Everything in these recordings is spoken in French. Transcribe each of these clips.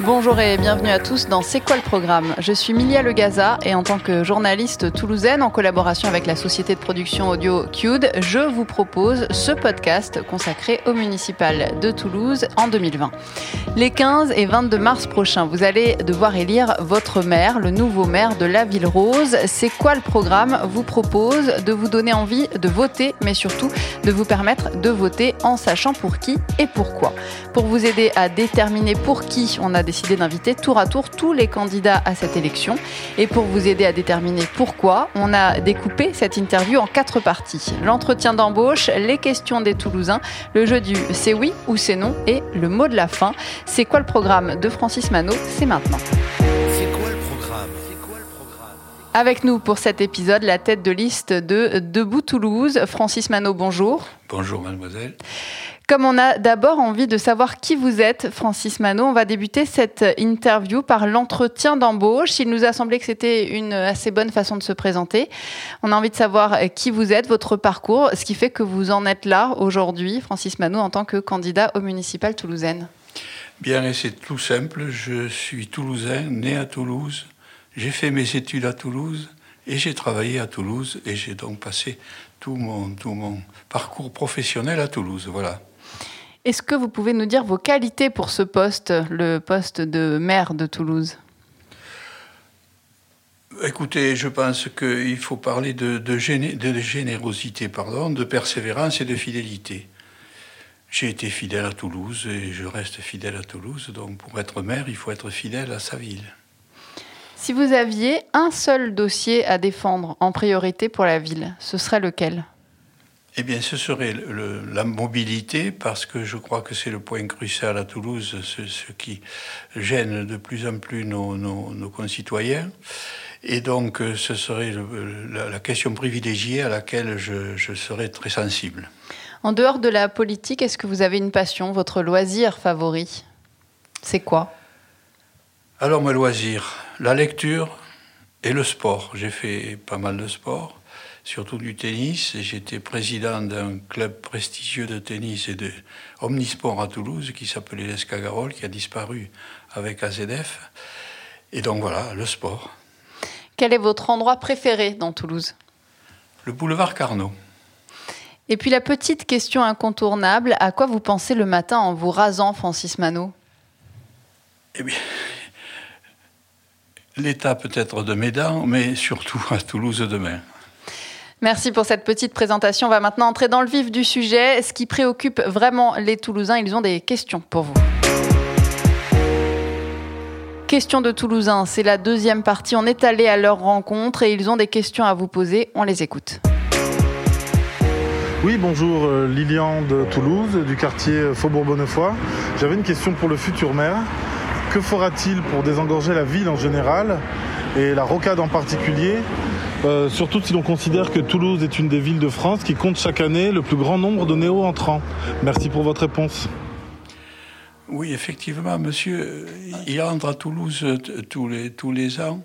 Bonjour et bienvenue à tous dans C'est quoi le programme? Je suis Milia Legaza et en tant que journaliste toulousaine en collaboration avec la société de production audio Qd, je vous propose ce podcast consacré au municipal de Toulouse en 2020. Les 15 et 22 mars prochains, vous allez devoir élire votre maire, le nouveau maire de la Ville Rose. C'est quoi le programme? Vous propose de vous donner envie de voter, mais surtout de vous permettre de voter en sachant pour qui et pourquoi. Pour vous aider à déterminer pour qui on a décidé d'inviter tour à tour tous les candidats à cette élection. Et pour vous aider à déterminer pourquoi, on a découpé cette interview en quatre parties. L'entretien d'embauche, les questions des Toulousains, le jeu du c'est oui ou c'est non et le mot de la fin. C'est quoi le programme de Francis Manot C'est maintenant. C'est quoi le programme? Avec nous pour cet épisode, la tête de liste de Debout Toulouse, Francis Manot, bonjour. Bonjour mademoiselle. Comme on a d'abord envie de savoir qui vous êtes, Francis Manot, on va débuter cette interview par l'entretien d'embauche. Il nous a semblé que c'était une assez bonne façon de se présenter. On a envie de savoir qui vous êtes, votre parcours, ce qui fait que vous en êtes là aujourd'hui, Francis Manot, en tant que candidat au municipal toulousaine. Bien, et c'est tout simple. Je suis toulousain, né à Toulouse. J'ai fait mes études à Toulouse et j'ai travaillé à Toulouse et j'ai donc passé tout mon, tout mon parcours professionnel à Toulouse. Voilà. Est-ce que vous pouvez nous dire vos qualités pour ce poste, le poste de maire de Toulouse? Écoutez, je pense qu'il faut parler de, de, de, générosité, pardon, de persévérance et de fidélité. J'ai été fidèle à Toulouse et je reste fidèle à Toulouse. Donc pour être maire, il faut être fidèle à sa ville. Si vous aviez un seul dossier à défendre en priorité pour la ville, ce serait lequel? Eh bien, ce serait le, la mobilité, parce que je crois que c'est le point crucial à Toulouse, ce, ce, qui gêne de plus en plus nos, nos, nos concitoyens. Et donc, ce serait le, la, la, question privilégiée à laquelle je, je serais très sensible. En dehors de la politique, est-ce que vous avez une passion, votre loisir favori? C'est quoi? Alors, mes loisirs, la lecture et le sport. J'ai fait pas mal de sport surtout du tennis. J'étais président d'un club prestigieux de tennis et de omnisport à Toulouse qui s'appelait l'Escagarol, qui a disparu avec AZF. Et donc voilà, le sport. Quel est votre endroit préféré dans Toulouse? Le boulevard Carnot. Et puis la petite question incontournable, à quoi vous pensez le matin en vous rasant, Francis Manot Eh bien, l'état peut-être de mes dents, mais surtout à Toulouse demain. Merci pour cette petite présentation. On va maintenant entrer dans le vif du sujet. Ce qui préoccupe vraiment les Toulousains, ils ont des questions pour vous. Questions de Toulousains, c'est la deuxième partie. On est allé à leur rencontre et ils ont des questions à vous poser. On les écoute. Oui, bonjour, euh, Lilian de Toulouse, du quartier Faubourg Bonnefoy. J'avais une question pour le futur maire. Que fera-t-il pour désengorger la ville en général et la rocade en particulier euh, surtout si l'on considère que Toulouse est une des villes de France qui compte chaque année le plus grand nombre de néo-entrants. Merci pour votre réponse. Oui, effectivement, monsieur, il entre à Toulouse tous les, ans,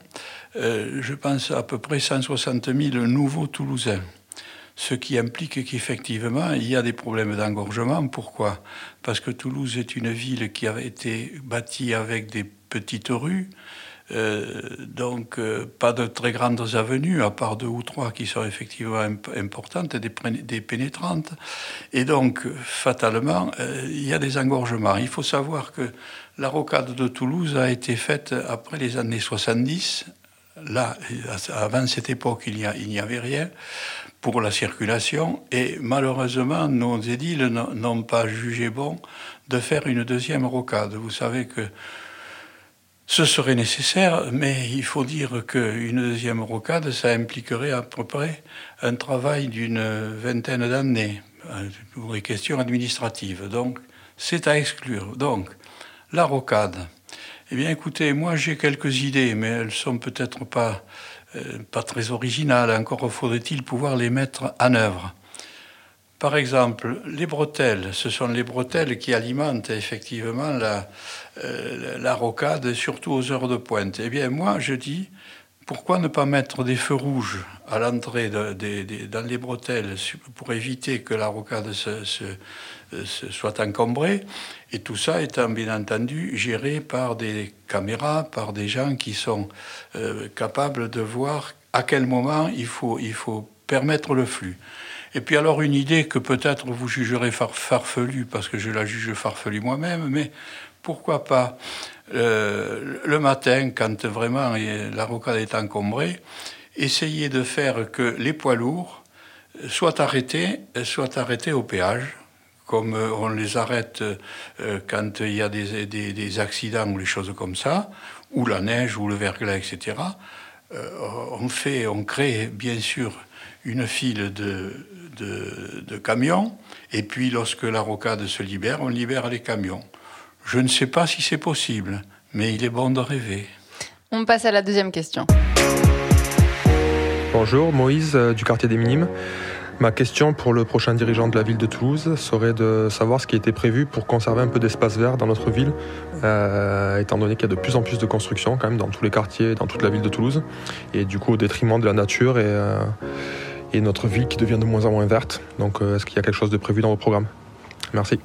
euh, je pense à peu près 160 000 nouveaux Toulousains. Ce qui implique qu'effectivement, il y a des problèmes d'engorgement. Pourquoi? Parce que Toulouse est une ville qui a été bâtie avec des petites rues, donc, euh, pas de très grandes avenues, à part deux ou trois qui sont effectivement imp importantes, des, des, pénétrantes. Et donc, fatalement, euh, il y a des engorgements. Il faut savoir que la rocade de Toulouse a été faite après les années 70. Là, avant cette époque, il n'y avait rien pour la circulation. Et malheureusement, nos édiles n'ont pas jugé bon de faire une deuxième rocade. Vous savez que ce serait nécessaire, mais il faut dire qu'une deuxième rocade, ça impliquerait à peu près un travail d'une vingtaine d'années pour les questions administratives. Donc, c'est à exclure. Donc, la rocade. Eh bien, écoutez, moi j'ai quelques idées, mais elles sont peut-être pas, euh, pas très originales. Encore faudrait-il pouvoir les mettre en œuvre. Par exemple, les bretelles, ce sont les bretelles qui alimentent effectivement la, euh, la rocade, surtout aux heures de pointe. Eh bien, moi, je dis, pourquoi ne pas mettre des feux rouges à l'entrée dans les bretelles pour éviter que la rocade soit encombrée? Et tout ça étant bien entendu géré par des caméras, par des gens qui sont euh, capables de voir à quel moment il faut permettre le flux. Et puis alors une idée que peut-être vous jugerez far, farfelue, parce que je la juge farfelue moi-même, mais pourquoi pas euh, le matin, quand vraiment la rocade est encombrée, essayer de faire que les poids lourds soient arrêtés, soient arrêtés au péage, comme on les arrête euh, quand il y a des, accidents ou les choses comme ça, ou la neige ou le verglas, etc. Euh, on fait, on crée bien sûr une file de, de, de camions, et puis lorsque la rocade se libère, on libère les camions. Je ne sais pas si c'est possible, mais il est bon de rêver. On passe à la deuxième question. Bonjour, Moïse euh, du quartier des Minimes. Ma question pour le prochain dirigeant de la ville de Toulouse serait de savoir ce qui était prévu pour conserver un peu d'espace vert dans notre ville, euh, étant donné qu'il y a de plus en plus de construction quand même dans tous les quartiers, dans toute la ville de Toulouse, et du coup au détriment de la nature et, euh, et notre ville qui devient de moins en moins verte. Donc euh, est-ce qu'il y a quelque chose de prévu dans vos programmes? Merci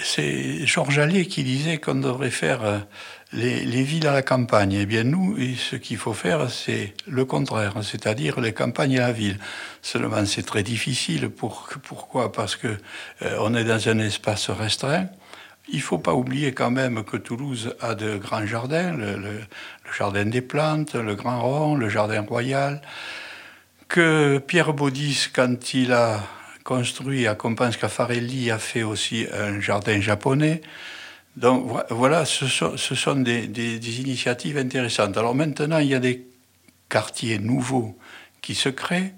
c'est Georges Allais qui disait qu'on devrait faire euh, les, les, villes à la campagne. Eh bien, nous, ce qu'il faut faire, c'est le contraire, c'est-à-dire les campagnes et la ville. Seulement, c'est très difficile. Pour, pourquoi? Parce que euh, on est dans un espace restreint. Il faut pas oublier quand même que Toulouse a de grands jardins, le, le, le jardin des plantes, le Grand Rond, le jardin royal, que Pierre Baudis, quand il a construit à Compense Caffarelli a fait aussi un jardin japonais. Donc voilà, ce sont, des, initiatives intéressantes. Alors maintenant, il y a des quartiers nouveaux qui se créent.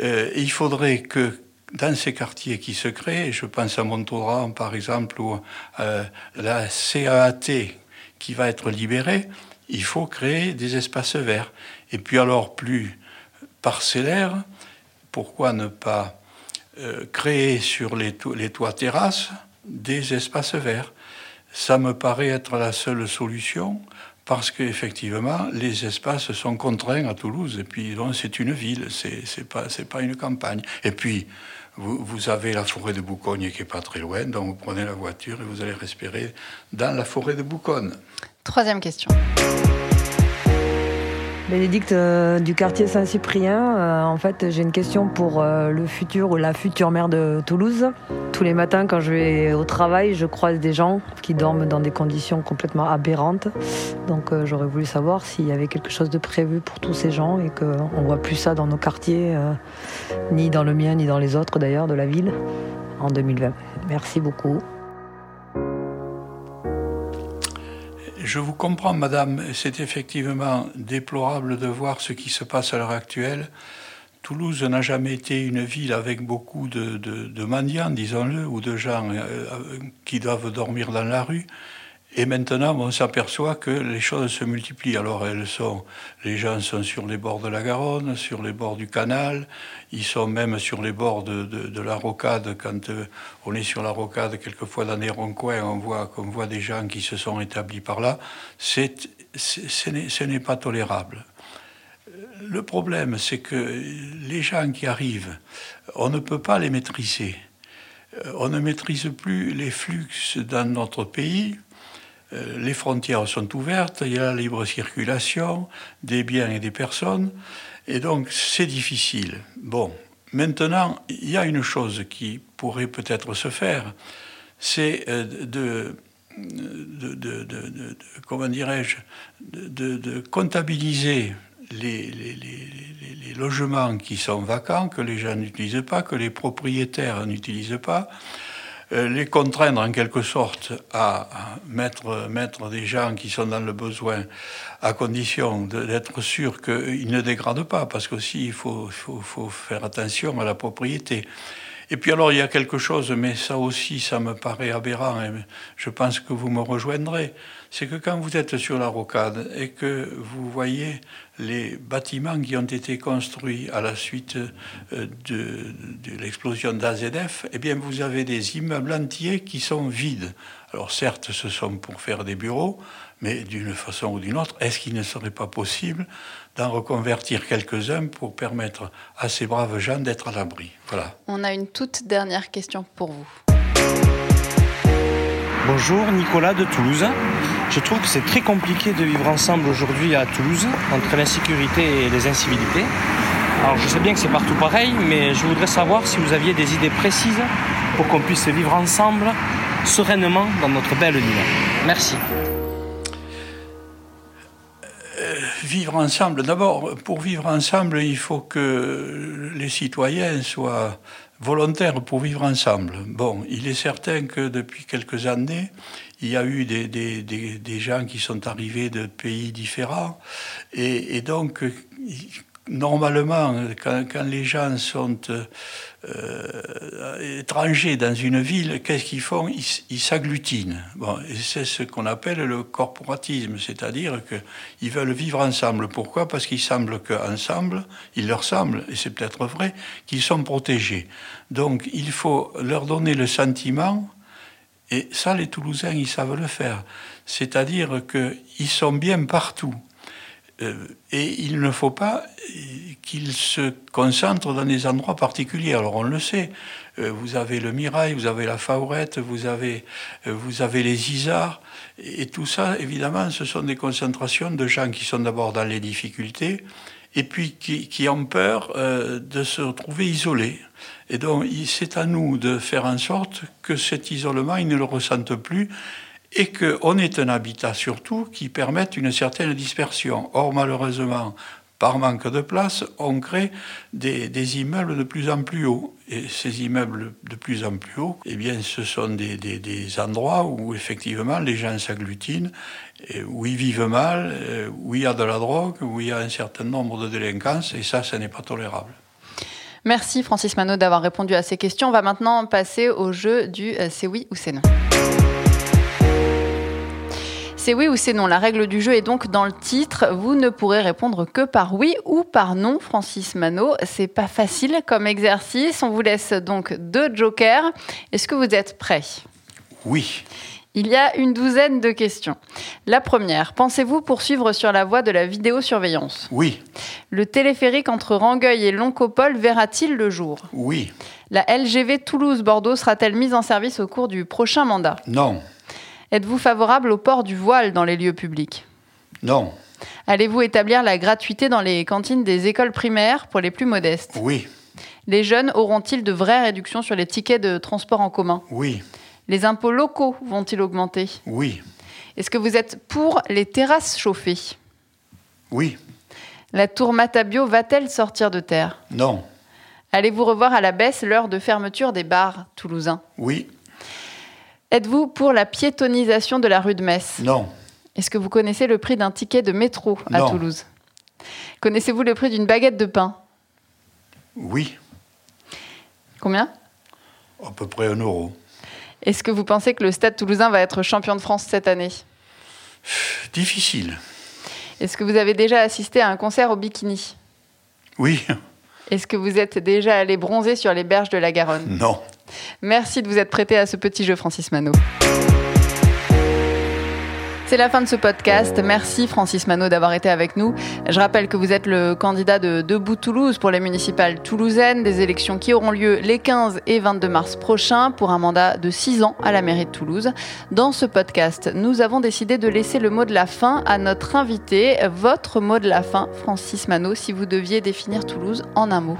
Euh, il faudrait que dans ces quartiers qui se créent, je pense à Montauran par exemple, ou euh, la CAAT qui va être libérée, il faut créer des espaces verts. Et puis alors plus parcellaires, pourquoi ne pas euh, créer sur les, to les toits terrasses des espaces verts? Ça me paraît être la seule solution parce qu'effectivement, les espaces sont contraints à Toulouse. Et puis, c'est une ville, c'est pas, pas une campagne. Et puis, vous, vous, avez la forêt de Boucogne qui est pas très loin, donc vous prenez la voiture et vous allez respirer dans la forêt de Boucogne. Troisième question. Bénédicte euh, du quartier Saint-Cyprien. Euh, en fait, j'ai une question pour euh, le futur ou la future maire de Toulouse. Tous les matins, quand je vais au travail, je croise des gens qui dorment dans des conditions complètement aberrantes. Donc, j'aurais voulu savoir s'il y avait quelque chose de prévu pour tous ces gens et qu'on ne voit plus ça dans nos quartiers, ni dans le mien, ni dans les autres d'ailleurs de la ville, en 2020. Merci beaucoup. Je vous comprends, madame. C'est effectivement déplorable de voir ce qui se passe à l'heure actuelle. Toulouse n'a jamais été une ville avec beaucoup de, de, mendiants, disons-le, ou de gens euh, qui doivent dormir dans la rue. Et maintenant, on s'aperçoit que les choses se multiplient. Alors, elles sont, les gens sont sur les bords de la Garonne, sur les bords du canal, ils sont même sur les bords de, de, de la rocade. Quand euh, on est sur la rocade, quelquefois dans des ronds-coins, on voit, on voit des gens qui se sont établis par là. C'est, ce n'est pas tolérable. Le problème, c'est que les gens qui arrivent, on ne peut pas les maîtriser. On ne maîtrise plus les flux dans notre pays les frontières sont ouvertes, il y a la libre circulation des biens et des personnes, et donc c'est difficile. Bon, maintenant, il y a une chose qui pourrait peut-être se faire, c'est de, de, comment dirais-je, de, comptabiliser les, logements qui sont vacants, que les gens n'utilisent pas, que les propriétaires n'utilisent pas, euh, les contraindre en quelque sorte à, mettre, mettre des gens qui sont dans le besoin à condition d'être sûr qu'ils ne dégradent pas, parce qu'aussi il faut, faut, faut, faire attention à la propriété. Et puis alors il y a quelque chose, mais ça aussi ça me paraît aberrant, et je pense que vous me rejoindrez, c'est que quand vous êtes sur la rocade et que vous voyez les bâtiments qui ont été construits à la suite euh, de, l'explosion d'AZF, eh bien vous avez des immeubles entiers qui sont vides. Alors certes, ce sont pour faire des bureaux, mais d'une façon ou d'une autre, est-ce qu'il ne serait pas possible d'en reconvertir quelques-uns pour permettre à ces braves gens d'être à l'abri? Voilà. On a une toute dernière question pour vous. Bonjour, Nicolas de Toulouse. Je trouve que c'est très compliqué de vivre ensemble aujourd'hui à Toulouse, entre l'insécurité et les incivilités. Alors je sais bien que c'est partout pareil, mais je voudrais savoir si vous aviez des idées précises pour qu'on puisse vivre ensemble sereinement dans notre belle ville. Merci. Vivre ensemble, d'abord, pour vivre ensemble, il faut que les citoyens soient volontaires pour vivre ensemble. Bon, il est certain que depuis quelques années, il y a eu des, des, des, des gens qui sont arrivés de pays différents, et, donc, normalement, quand, quand, les gens sont euh, étrangers dans une ville, qu'est-ce qu'ils font? Ils s'agglutinent. Bon, c'est ce qu'on appelle le corporatisme, c'est-à-dire qu'ils veulent vivre ensemble. Pourquoi? Parce qu'il semble qu'ensemble, il leur semble, et c'est peut-être vrai, qu'ils sont protégés. Donc il faut leur donner le sentiment, et ça les Toulousains, ils savent le faire, c'est-à-dire qu'ils sont bien partout. Euh, et il ne faut pas qu'ils se concentrent dans des endroits particuliers. Alors on le sait, euh, vous avez le Mirail, vous avez la Faurette, vous avez, euh, vous avez les Isards, et tout ça, évidemment, ce sont des concentrations de gens qui sont d'abord dans les difficultés, et puis qui, qui ont peur de se retrouver isolés. Et donc c'est à nous de faire en sorte que cet isolement, ils ne le ressentent plus, et qu'on ait un habitat surtout qui permette une certaine dispersion. Or, malheureusement, par manque de place, on crée des, immeubles de plus en plus hauts. Et ces immeubles de plus en plus hauts, eh bien, ce sont des, des, endroits où effectivement les gens s'agglutinent, où ils vivent mal, où il y a de la drogue, où il y a un certain nombre de délinquances, et ça, ce n'est pas tolérable. Merci Francis Manot d'avoir répondu à ces questions. On va maintenant passer au jeu du euh, c'est oui ou c'est non. C'est oui ou c'est non. La règle du jeu est donc dans le titre. Vous ne pourrez répondre que par oui ou par non, Francis Manot. C'est pas facile comme exercice. On vous laisse donc deux jokers. Est-ce que vous êtes prêts? Oui. Il y a une douzaine de questions. La première, pensez-vous poursuivre sur la voie de la vidéosurveillance? Oui. Le téléphérique entre Rangueil et Loncopole verra-t-il le jour? Oui. La LGV Toulouse-Bordeaux sera-t-elle mise en service au cours du prochain mandat? Non. Êtes-vous favorable au port du voile dans les lieux publics? Non. Allez-vous établir la gratuité dans les cantines des écoles primaires pour les plus modestes? Oui. Les jeunes auront-ils de vraies réductions sur les tickets de transport en commun? Oui. Les impôts locaux vont-ils augmenter? Oui. Est-ce que vous êtes pour les terrasses chauffées? Oui. La tour Matabio va-t-elle sortir de terre? Non. Allez-vous revoir à la baisse l'heure de fermeture des bars toulousains? Oui. Êtes-vous pour la piétonisation de la rue de Metz Non. Est-ce que vous connaissez le prix d'un ticket de métro à non. Toulouse Connaissez-vous le prix d'une baguette de pain Oui. Combien À peu près un euro. Est-ce que vous pensez que le Stade toulousain va être champion de France cette année Difficile. Est-ce que vous avez déjà assisté à un concert au bikini Oui. Est-ce que vous êtes déjà allé bronzer sur les berges de la Garonne Non. Merci de vous être prêté à ce petit jeu, Francis Manot. C'est la fin de ce podcast. Merci Francis Manot d'avoir été avec nous. Je rappelle que vous êtes le candidat de Debout Toulouse pour les municipales toulousaines, des élections qui auront lieu les 15 et 22 mars prochains pour un mandat de 6 ans à la mairie de Toulouse. Dans ce podcast, nous avons décidé de laisser le mot de la fin à notre invité. Votre mot de la fin, Francis Manot, si vous deviez définir Toulouse en un mot.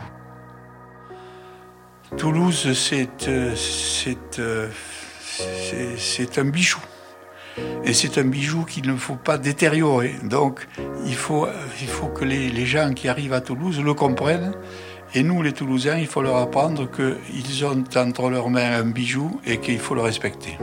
Toulouse, c'est euh, euh, un bijou. Et c'est un bijou qu'il ne faut pas détériorer. Donc il faut, que les, gens qui arrivent à Toulouse le comprennent. Et nous, les Toulousains, il faut leur apprendre qu'ils ont entre leurs mains un bijou et qu'il faut le respecter.